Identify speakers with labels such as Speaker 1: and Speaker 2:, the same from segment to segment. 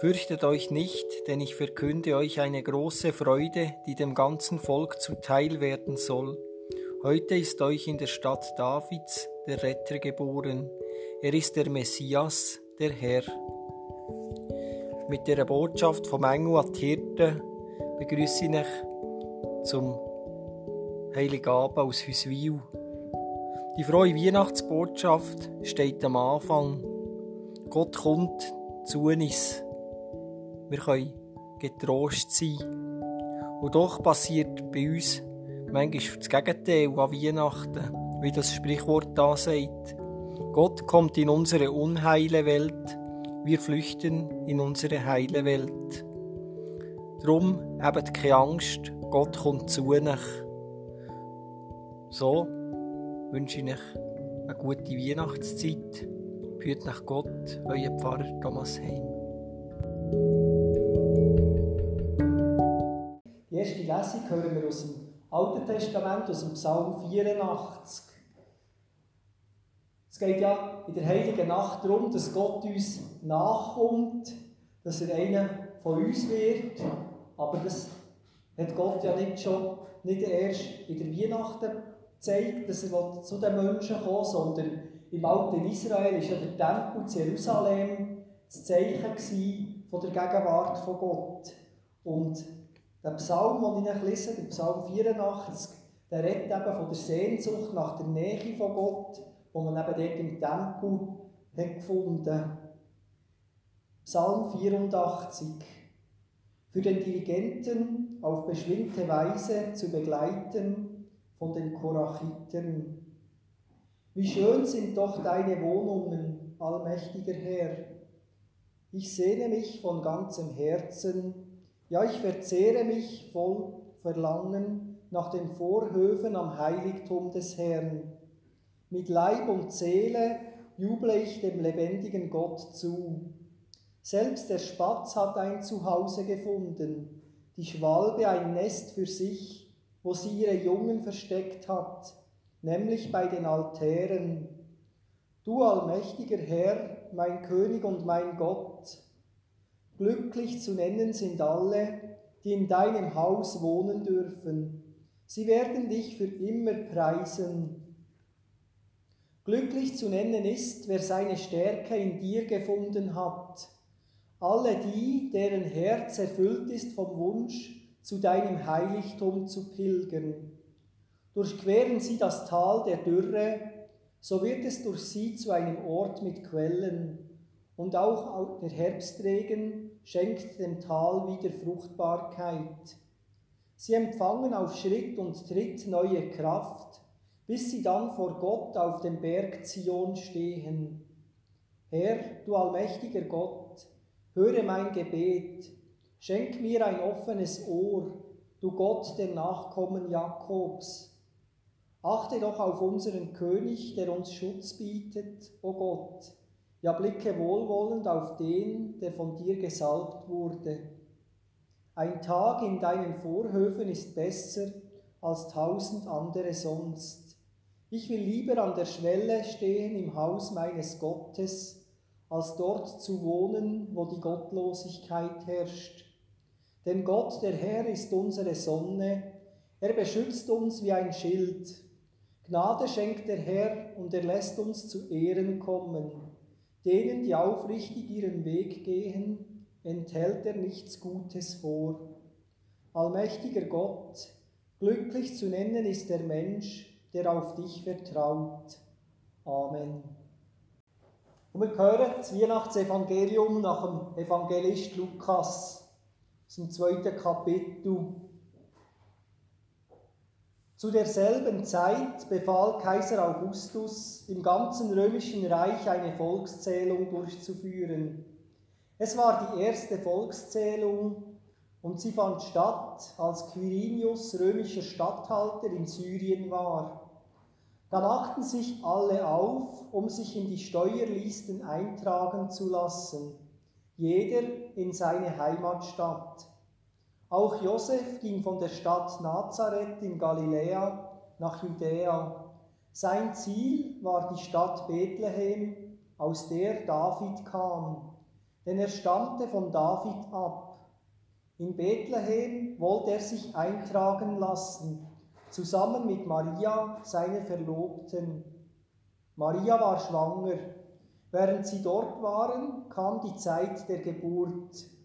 Speaker 1: Fürchtet euch nicht, denn ich verkünde euch eine große Freude, die dem ganzen Volk zuteil werden soll. Heute ist euch in der Stadt Davids der Retter geboren. Er ist der Messias, der Herr. Mit der Botschaft vom Engel an die Hirten begrüße ich euch zum Heiligabend aus Hüswil. Die frohe Weihnachtsbotschaft steht am Anfang. Gott kommt zu uns. Wir können getrost sein. Und doch passiert bei uns manchmal das Gegenteil an Weihnachten, wie das Sprichwort da sagt. Gott kommt in unsere unheile Welt, wir flüchten in unsere heile Welt. Drum habt keine Angst, Gott kommt zu euch. So wünsche ich euch eine gute Weihnachtszeit. Führt nach Gott, euer Pfarrer Thomas Heim.
Speaker 2: Erste Lesung hören wir aus dem Alten Testament, aus dem Psalm 84. Es geht ja in der Heiligen Nacht darum, dass Gott uns nachkommt, dass er einer von uns wird. Aber das hat Gott ja nicht schon, nicht erst in der Weihnachten gezeigt, dass er zu den Menschen kommt, sondern im alten Israel war ja der Tempel zu Jerusalem das Zeichen von der Gegenwart von Gott. Und der Psalm, den ich lese, der Psalm 84, der redet eben von der Sehnsucht nach der Nähe von Gott, wo man eben dort im Tempel hat gefunden Psalm 84. Für den Dirigenten auf beschwingte Weise zu begleiten von den Korachiten. Wie schön sind doch deine Wohnungen, allmächtiger Herr. Ich sehne mich von ganzem Herzen ja, ich verzehre mich voll Verlangen nach den Vorhöfen am Heiligtum des Herrn. Mit Leib und Seele juble ich dem lebendigen Gott zu. Selbst der Spatz hat ein Zuhause gefunden, die Schwalbe ein Nest für sich, wo sie ihre Jungen versteckt hat, nämlich bei den Altären. Du allmächtiger Herr, mein König und mein Gott, Glücklich zu nennen sind alle, die in deinem Haus wohnen dürfen. Sie werden dich für immer preisen. Glücklich zu nennen ist, wer seine Stärke in dir gefunden hat. Alle die, deren Herz erfüllt ist vom Wunsch, zu deinem Heiligtum zu pilgern. Durchqueren sie das Tal der Dürre, so wird es durch sie zu einem Ort mit Quellen, und auch der Herbstregen schenkt dem Tal wieder Fruchtbarkeit. Sie empfangen auf Schritt und Tritt neue Kraft, bis sie dann vor Gott auf dem Berg Zion stehen. Herr, du allmächtiger Gott, höre mein Gebet, schenk mir ein offenes Ohr, du Gott der Nachkommen Jakobs. Achte doch auf unseren König, der uns Schutz bietet, o Gott. Ja, blicke wohlwollend auf den, der von dir gesalbt wurde. Ein Tag in deinen Vorhöfen ist besser als tausend andere sonst. Ich will lieber an der Schwelle stehen im Haus meines Gottes, als dort zu wohnen, wo die Gottlosigkeit herrscht. Denn Gott, der Herr, ist unsere Sonne, er beschützt uns wie ein Schild. Gnade schenkt der Herr und er lässt uns zu Ehren kommen. Denen, die aufrichtig ihren Weg gehen, enthält er nichts Gutes vor. Allmächtiger Gott, glücklich zu nennen ist der Mensch, der auf dich vertraut. Amen. Und wir hören das Weihnachtsevangelium nach dem Evangelist Lukas, dem zweiten Kapitel. Zu derselben Zeit befahl Kaiser Augustus, im ganzen römischen Reich eine Volkszählung durchzuführen. Es war die erste Volkszählung und sie fand statt, als Quirinius römischer Statthalter in Syrien war. Da machten sich alle auf, um sich in die Steuerlisten eintragen zu lassen, jeder in seine Heimatstadt. Auch Josef ging von der Stadt Nazareth in Galiläa nach Judäa. Sein Ziel war die Stadt Bethlehem, aus der David kam, denn er stammte von David ab. In Bethlehem wollte er sich eintragen lassen, zusammen mit Maria, seiner Verlobten. Maria war schwanger. Während sie dort waren, kam die Zeit der Geburt.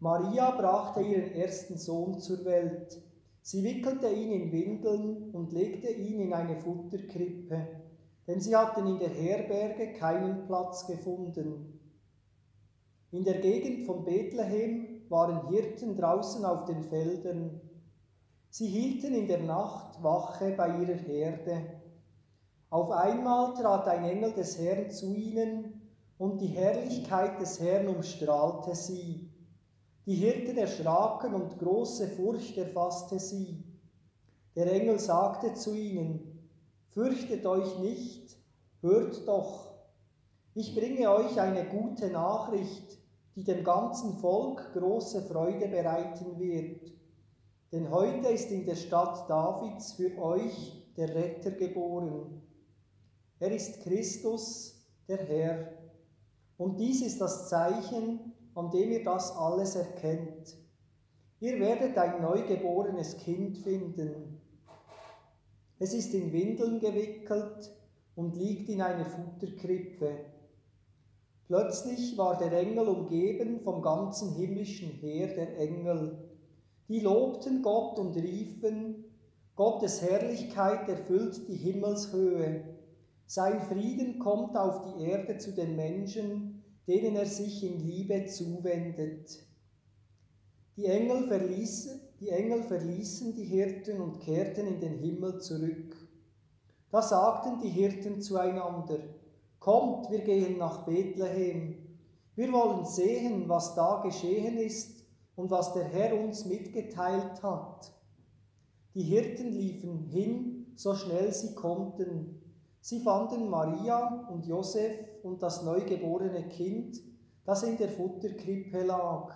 Speaker 2: Maria brachte ihren ersten Sohn zur Welt. Sie wickelte ihn in Windeln und legte ihn in eine Futterkrippe, denn sie hatten in der Herberge keinen Platz gefunden. In der Gegend von Bethlehem waren Hirten draußen auf den Feldern. Sie hielten in der Nacht Wache bei ihrer Herde. Auf einmal trat ein Engel des Herrn zu ihnen, und die Herrlichkeit des Herrn umstrahlte sie. Die Hirten erschraken und große Furcht erfasste sie. Der Engel sagte zu ihnen, Fürchtet euch nicht, hört doch, ich bringe euch eine gute Nachricht, die dem ganzen Volk große Freude bereiten wird. Denn heute ist in der Stadt Davids für euch der Retter geboren. Er ist Christus, der Herr. Und dies ist das Zeichen, an dem ihr das alles erkennt. Ihr werdet ein neugeborenes Kind finden. Es ist in Windeln gewickelt und liegt in einer Futterkrippe. Plötzlich war der Engel umgeben vom ganzen himmlischen Heer der Engel. Die lobten Gott und riefen, Gottes Herrlichkeit erfüllt die Himmelshöhe. Sein Frieden kommt auf die Erde zu den Menschen, denen er sich in Liebe zuwendet. Die Engel, verließen, die Engel verließen die Hirten und kehrten in den Himmel zurück. Da sagten die Hirten zueinander, Kommt, wir gehen nach Bethlehem. Wir wollen sehen, was da geschehen ist und was der Herr uns mitgeteilt hat. Die Hirten liefen hin, so schnell sie konnten. Sie fanden Maria und Josef und das neugeborene Kind, das in der Futterkrippe lag.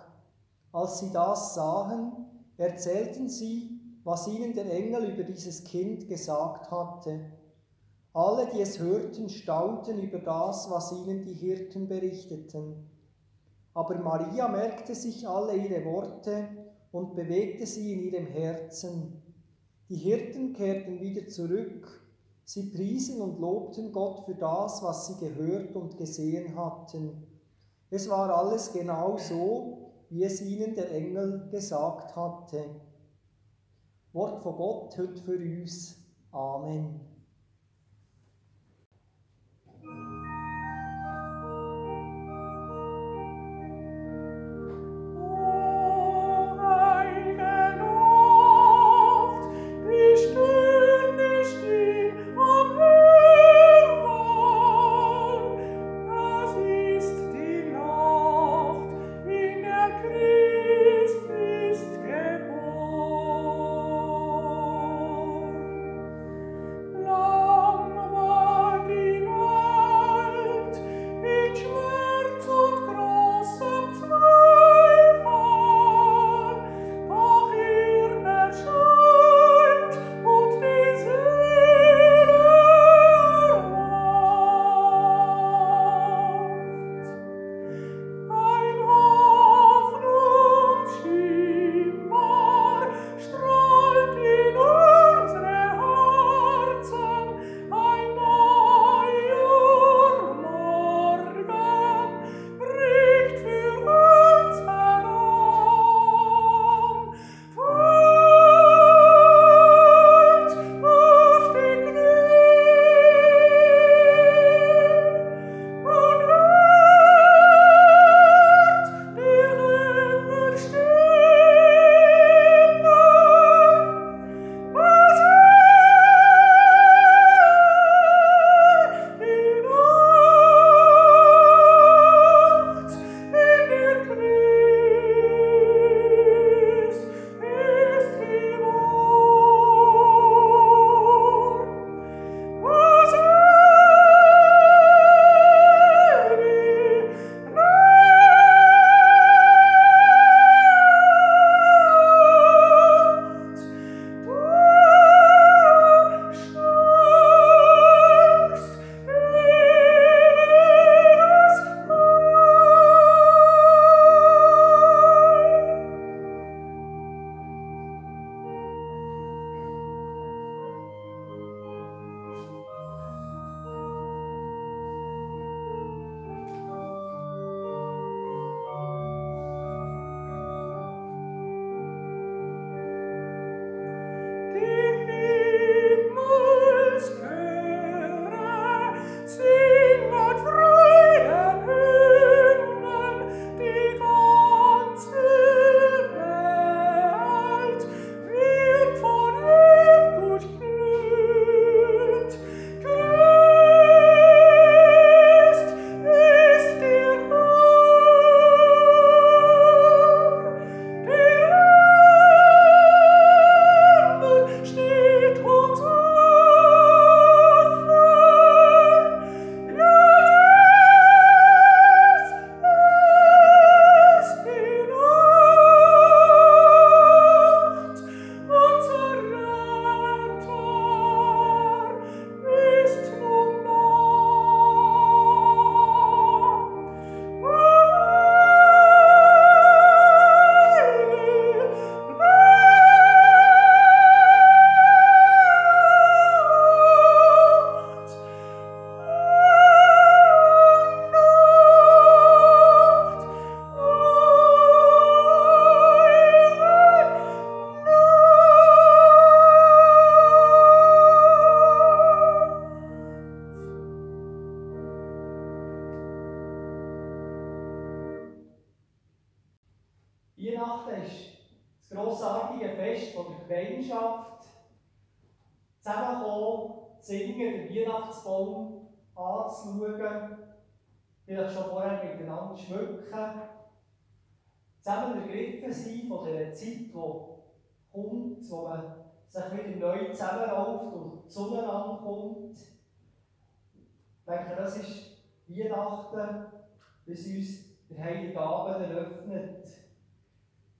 Speaker 2: Als sie das sahen, erzählten sie, was ihnen der Engel über dieses Kind gesagt hatte. Alle, die es hörten, staunten über das, was ihnen die Hirten berichteten. Aber Maria merkte sich alle ihre Worte und bewegte sie in ihrem Herzen. Die Hirten kehrten wieder zurück Sie priesen und lobten Gott für das, was sie gehört und gesehen hatten. Es war alles genau so, wie es ihnen der Engel gesagt hatte. Wort von Gott hört für uns. Amen.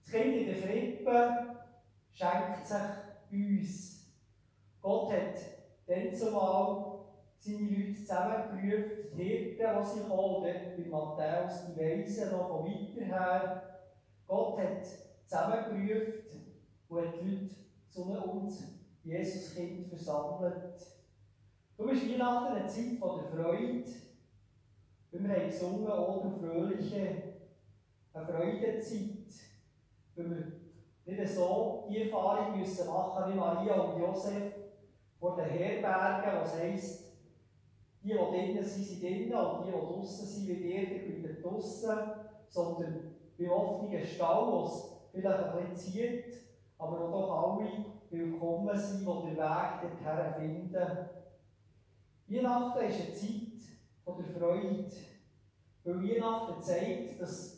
Speaker 2: Das Kind in der Krippe schenkt sich uns. Gott hat dann zumal seine Leute zusammengerufen, die Hirten, die sie kommen, bei Matthäus, die Weisen noch von weiter her. Gott hat zusammengerufen und hat die Leute zu uns, Jesuskind, versammelt. Du bist Weihnachten eine Zeit von der Freude. Wir haben gesungen, oh du Fröhliche, eine Freudezeit. Weil wir nicht so die Erfahrung müssen machen wie Maria und Josef vor den Herbergen, was heisst, die, die drinnen sind, sind drinnen und die, die draußen sind, wie die bleiben draußen, sondern beim offenen Stall, wo es vielleicht ein bisschen zieht, aber wo doch alle willkommen sind, die den Weg dorthin finden. Weihnachten ist eine Zeit der Freude, weil Weihnachten zeigt, dass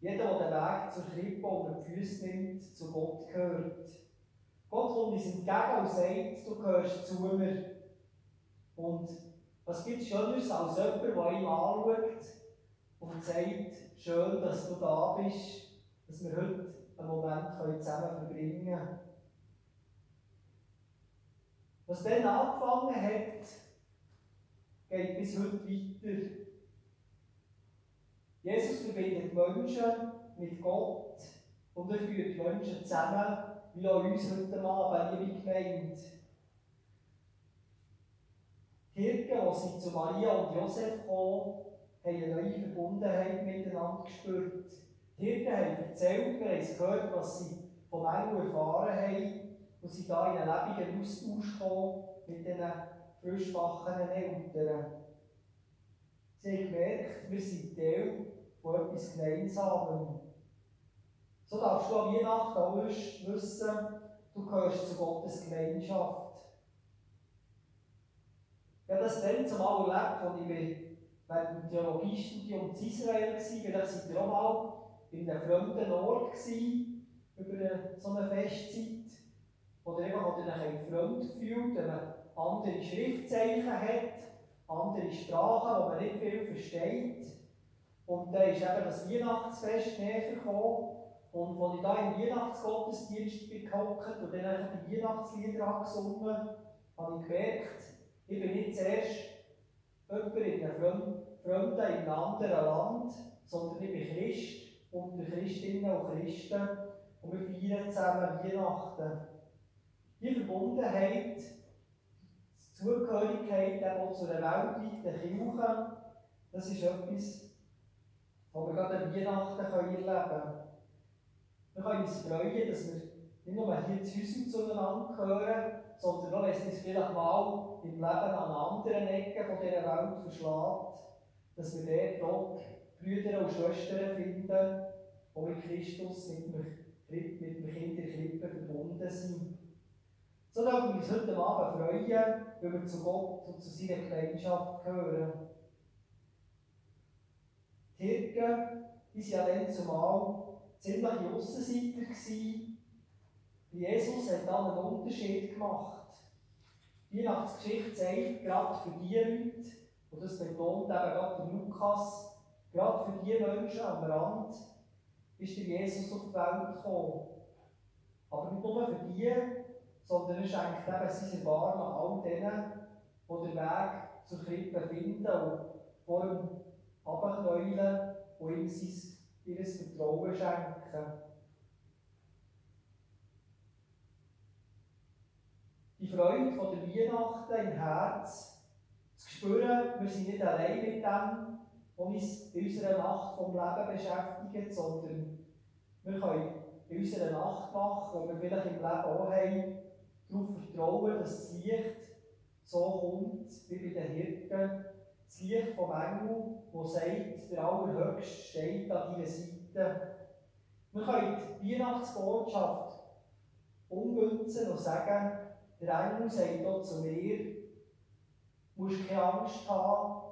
Speaker 2: jeder, der den Weg zur Krippe unter die Füße nimmt, zu Gott gehört. Gott kommt uns entgegen und sagt, du gehörst zu mir. Und was gibt es Schöneres als jemand, der ihn anschaut und sagt, schön, dass du da bist, dass wir heute einen Moment zusammen verbringen können. Was dann angefangen hat, geht bis heute weiter. Jesus verbindet Menschen mit Gott und er führt Menschen zusammen, wie auch uns heute Abend, liebe Gemeinde. Die Hirten, als sie zu Maria und Josef kamen, haben eine neue Verbundenheit miteinander gespürt. Die Hirten haben erzählt, wir haben gehört, was sie vom Engel erfahren haben, und sie da in einen lebenden Austausch kommen mit diesen frischwachenden Eltern. Sie haben gemerkt, wir sind Teil von etwas Gemeinsamem. So darfst du an Weihnachten auch wissen, du gehörst zu Gottes Gemeinschaft. Ich habe das dann zumal erlebt, als ich während dem Theologiestudium in Israel war. Vielleicht seid ihr auch mal in einem fremden Ort über so eine Festzeit, wo ihr einfach euch fremd gefühlt wenn man andere Schriftzeichen hat, andere Sprachen, die man nicht viel versteht. Und dann ist eben das Weihnachtsfest näher gekommen. Und als ich da im Weihnachtsgottesdienst gehockt und dann die Weihnachtslieder gesungen habe ich gemerkt, ich bin nicht zuerst jemand in einem Fremden, in einem anderen Land, sondern ich bin Christ unter Christinnen und Christen und wir feiern zusammen Weihnachten. Die Verbundenheit, die Zugehörigkeit auch zu einer weltweiten Kirche, das ist etwas, was wir gerade Weihnachten erleben können. Wir können uns freuen, dass wir nicht nur hier zu Hause zueinander gehören, sondern auch, wenn es uns vielleicht mal im Leben an anderen Ecken von dieser Welt verschlägt, dass wir dort auch Brüder und Schwestern finden, die mit Christus, mit dem, mit Kind der Krippe verbunden sind. So dürfen wir uns heute Abend freuen, weil wir zu Gott und zu seiner Gemeinschaft gehören. Die Hirten, waren ja dann zumal ziemliche Aussenseiter. Jesus hat dann einen Unterschied gemacht. Die Weihnachtsgeschichte zeigt, gerade für die Leute, und das betont eben gerade Lukas, gerade für die Menschen am Rand, ist der Jesus auf die Welt gekommen. Aber nicht nur für die, sondern er schenkt eben sein Erbarmen all denen, die den Weg zur Krippe finden und vor ihm abknäulen und ihm sein, ihr Vertrauen schenken. Die Freude der Weihnachten im Herz zu spüren, wir sind nicht allein mit dem, was uns in unserer Nacht vom Leben beschäftigt, sondern wir können in unserer Nachtwache, wo wir vielleicht im Leben auch haben, darauf vertrauen, dass das Licht so kommt wie bei den Hirten. Das Licht vom Engel, das sagt, der Allerhöchste steht an deiner Seite. Wir können die Weihnachtsbotschaft ummünzen und sagen, der Engel sagt hier zu mir, du musst keine Angst haben,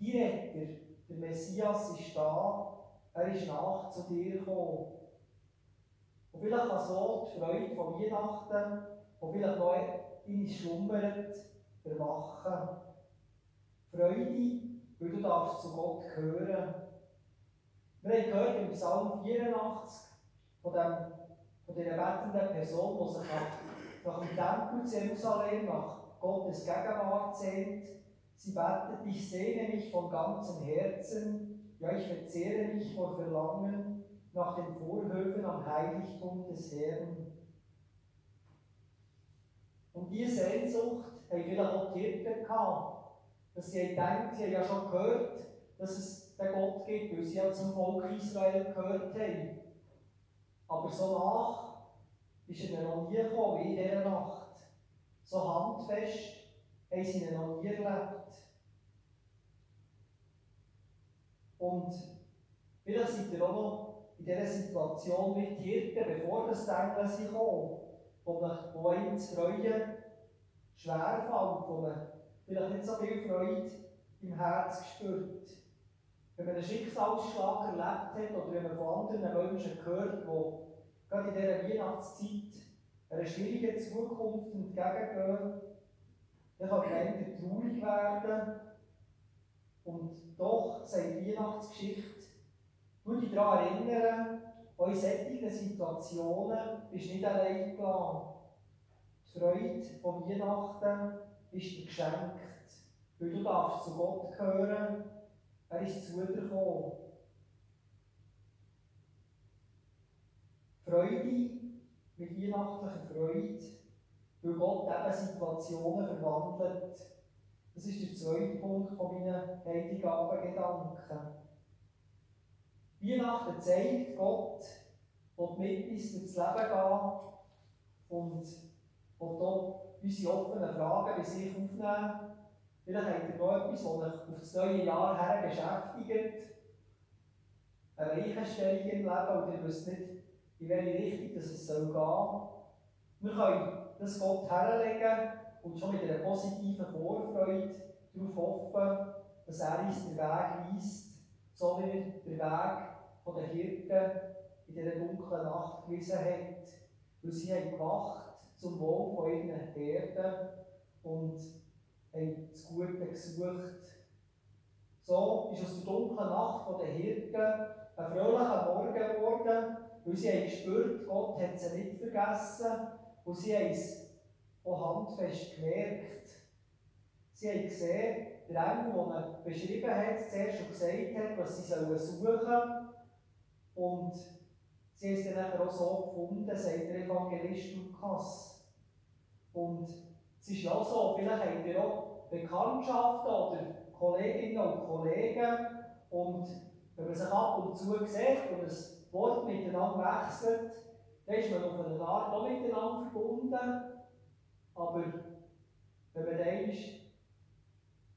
Speaker 2: die Retter, der Messias ist da, er ist nach zu dir gekommen. Und vielleicht kann so die Freude von Weihnachten, die vielleicht noch in uns schlummert, erwachen. Freude, weil du darfst zu Gott gehören. Wir haben gehört im Psalm 84 von, dem, von dieser bettenden Person, die sich nach dem Tempel zu Jerusalem, nach Gottes Gegenwart sehnt. Sie betet, ich sehne mich von ganzem Herzen, ja, ich verzehre mich vor Verlangen nach den Vorhöfen am Heiligtum des Herrn. Und diese Sehnsucht haben vielleicht auch die Hirten gehabt, dass sie denken, sie haben ja schon gehört, dass es den Gott gibt, weil sie ja zum Volk Israel gehört haben. Aber so nach ist er noch nie gekommen wie in dieser Nacht. So handfest haben sie ihn noch nie erlebt. Und vielleicht seid ihr auch noch in dieser Situation die Hirten, bevor das Engel sie kommen, wo, einem das Freuen schwerfällt, wo man vielleicht nicht so viel Freude im Herz spürt. Wenn man einen Schicksalsschlag erlebt hat oder wenn man von anderen Menschen hört, die gerade in dieser Weihnachtszeit einer schwierigen Zukunft entgegengehen, dann kann man entweder traurig werden und doch sagt die Weihnachtsgeschichte, du dich daran erinnern, in solchen Situationen bist du nicht allein gelassen. Die Freude von Weihnachten ist dir geschenkt, weil du darfst zu Gott gehören, er ist zu dir gekommen. Freude mit weihnachtlicher Freude, weil Gott eben Situationen verwandelt. Das ist der zweite Punkt von meinen Heiligabendgedanken. Weihnachten zeigt, Gott will mit uns durchs Leben gehen und will hier unsere offenen Fragen bei sich aufnehmen. Vielleicht habt ihr noch etwas, das euch auf das neue Jahr her beschäftigt. Eine Weichenstellung im Leben und ihr wisst nicht, in welche Richtung es gehen soll. Wir können das Gott herlegen und schon mit einer positiven Vorfreude darauf hoffen, dass er uns den Weg weist, so wie er den Weg den Hirten in dieser dunklen Nacht gewiesen hat. Weil sie haben gewacht zum Wohl von ihren Herden und haben das Gute gesucht. So ist aus der dunklen Nacht der Hirten ein fröhlicher Morgen geworden, weil sie haben gespürt, Gott hat sie nicht vergessen und sie haben es auch handfest gemerkt. Sie haben gesehen, der Engel, den er beschrieben hat, zuerst schon gesagt hat, was sie suchen sollen. Und sie es dann auch so gefunden, sagt der Evangelist Lukas. Und es ist ja so, vielleicht habt ihr auch Bekanntschaften oder Kolleginnen und Kollegen und wenn man sich ab und zu sieht und ein Wort miteinander wechselt, dann ist man auf eine Art auch miteinander verbunden. Aber wenn man dann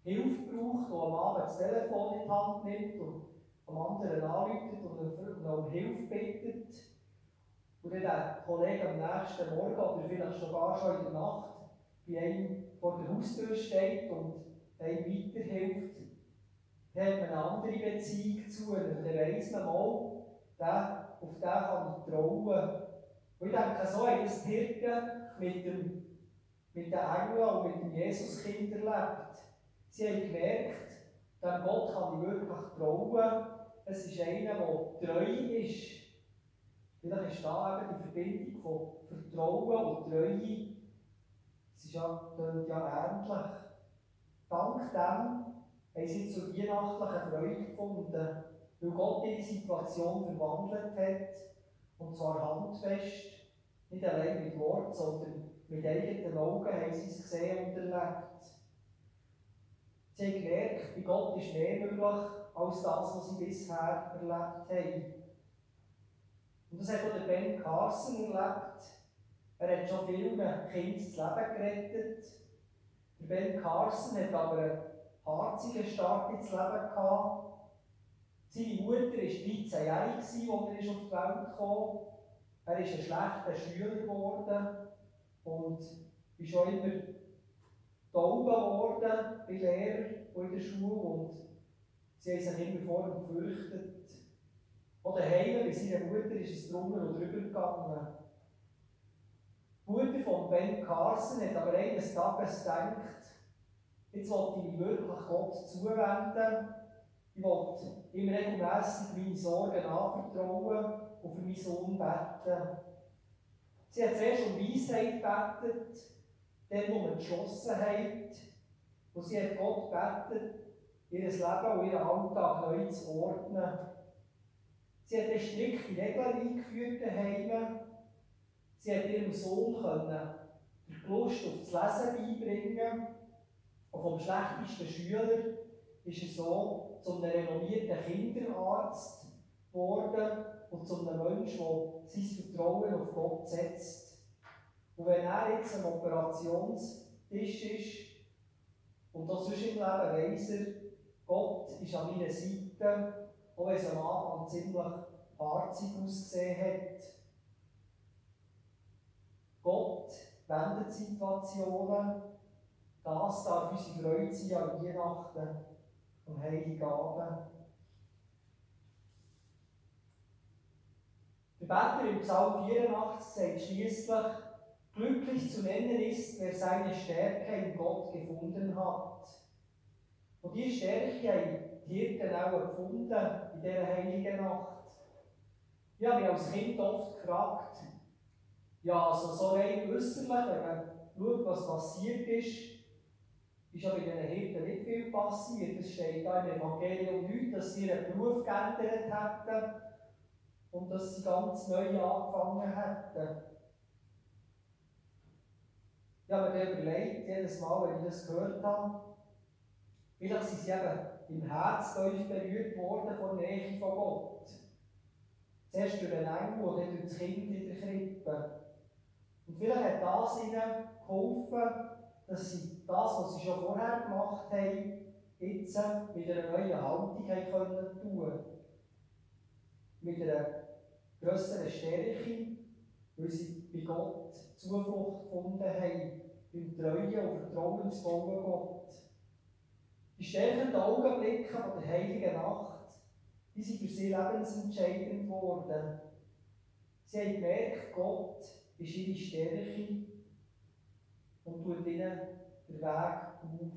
Speaker 2: Hilfe braucht, der am Abend das Telefon in die Hand nimmt und am anderen anruft und um Hilfe bittet, und dann der Kollege am nächsten Morgen oder vielleicht sogar schon in der Nacht bei einem vor der Haustür steht und einem weiterhilft, dann hat man eine andere Beziehung zu ihm. Dann weiss man mal, auf den kann ich trauen. Und ich denke, so haben das die Hirten mit, dem, mit den Engeln und mit dem Jesuskind erlebt. Sie haben gemerkt, dem Gott kann ich wirklich trauen. Es ist einer, der treu ist. Vielleicht ist da eben die Verbindung von Vertrauen und Treue es ist ja, ja ähnlich. Dank dem haben sie zur weihnachtlichen Freude gefunden, weil Gott ihre Situation verwandelt hat, und zwar handfest, nicht allein mit Wort, sondern mit eigenen Augen haben sie es gesehen und erlebt. Sie haben gemerkt, bei Gott ist mehr möglich als das, was sie bisher erlebt haben. Und das hat auch der Ben Carson erlebt, er hat schon vielen Kindern das Leben gerettet. Der Ben Carson hat aber einen harzigen Start ins Leben gehabt. Seine Mutter war 13-jährig, als er auf die Welt kam. Er ist ein schlechter Schüler geworden und ist schon immer tauben geworden bei Lehrern und in der Schule. Und sie haben sich immer vor ihm gefürchtet. Auch daheim bei seiner Mutter ist es drunter und drüber gegangen. Die Mutter von Ben Carson hat aber eines Tages gedacht, jetzt wollte ich mich wirklich Gott zuwenden. Ich wollte ihm regelmässig meine Sorgen anvertrauen und für meinen Sohn beten. Sie hat zuerst um Weisheit gebetet, dann um Entschlossenheit. Und sie hat Gott gebetet, ihr Leben und ihren Alltag neu zu ordnen. Sie hat strikte Regeln eingeführt daheim. Sie hat ihrem Sohn können die Lust auf das Lesen beibringen. Und vom schlechtesten Schüler ist er so zu einem renommierten Kinderarzt geworden und zu einem Menschen, der sein Vertrauen auf Gott setzt. Und wenn er jetzt am Operationstisch ist und das sonst im Leben weiss er, Gott ist an meiner Seite, auch wenn es am Anfang ziemlich harzig ausgesehen hat. Gott wendet Situationen. Das darf unsere Freude sein an Weihnachten und Heilige Abend. Der Beter im Psalm 84 sagt schließlich, glücklich zu nennen ist, wer seine Stärke in Gott gefunden hat. Und diese Stärke haben die Hirten auch gefunden in dieser heiligen Nacht. Ich habe mich als Kind oft gefragt, ja, also so rein äußerlich, wenn man schaut, was passiert ist, ist ja bei diesen Hirten nicht viel passiert. Es steht da im Evangelium nicht, dass sie ihren Beruf geändert hätten und dass sie ganz neu angefangen hätten. Ich habe mir überlegt, jedes Mal, wenn ich das gehört habe, vielleicht sind sie eben im Herz tief berührt worden von der Nähe von Gott. Zuerst durch den Engel dann durch das Kind in der Krippe. Und vielleicht hat das ihnen geholfen, dass sie das, was sie schon vorher gemacht haben, jetzt mit einer neuen Haltung haben können tun. Mit einer grösseren Stärke, weil sie bei Gott Zuflucht gefunden haben, im treuen und vertrauensvollen Gott. Die stärkenden Augenblicke von der heiligen Nacht, die sind für sie lebensentscheidend geworden. Sie haben gemerkt, Gott ist ihre Stärke und tut ihnen den Weg auf.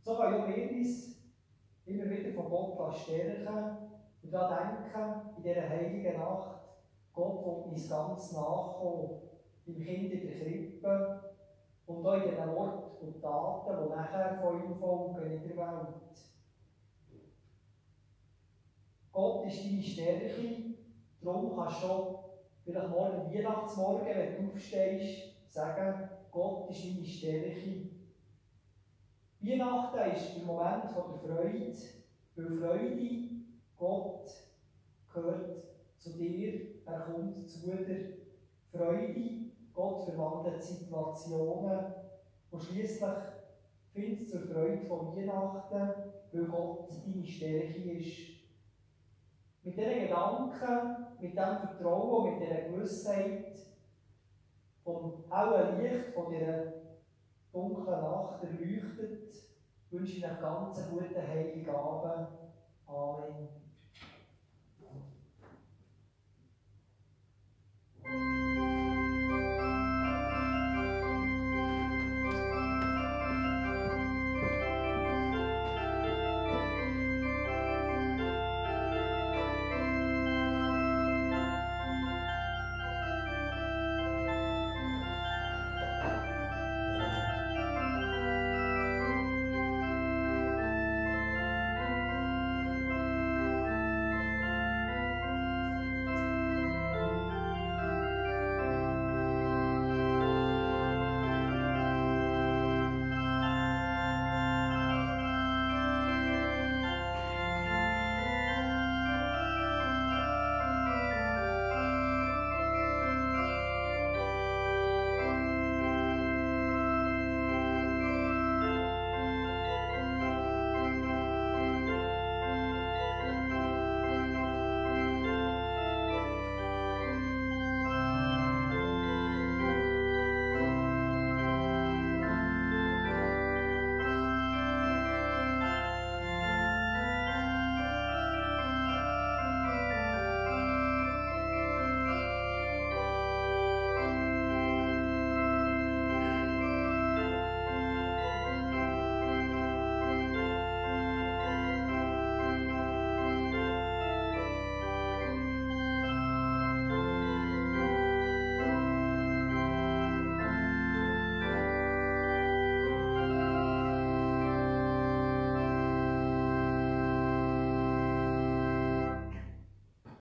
Speaker 2: So können wir uns immer wieder von Gott stärken und daran denken, in dieser heiligen Nacht, Gott will uns ganz nachkommen, im Kind in der Krippe und auch in den Worten und Taten, die nachher von ihm folgen in der Welt. Gott ist deine Stärke, darum kannst du vielleicht morgen Weihnachtsmorgen, wenn du aufstehst, sagen, Gott ist meine Stärke. Weihnachten ist der Moment von der Freude, weil Freude, Gott gehört zu dir, er kommt zu dir. Freude, Gott verwandelt Situationen und schließlich findet zur Freude von Weihnachten, weil Gott deine Stärke ist. Mit diesen Gedanken, mit diesem Vertrauen, mit dieser Gewissheit, vom hellen Licht von dieser dunklen Nacht erleuchtet, wünsche ich euch ganz einen guten Heiligen Abend. Amen.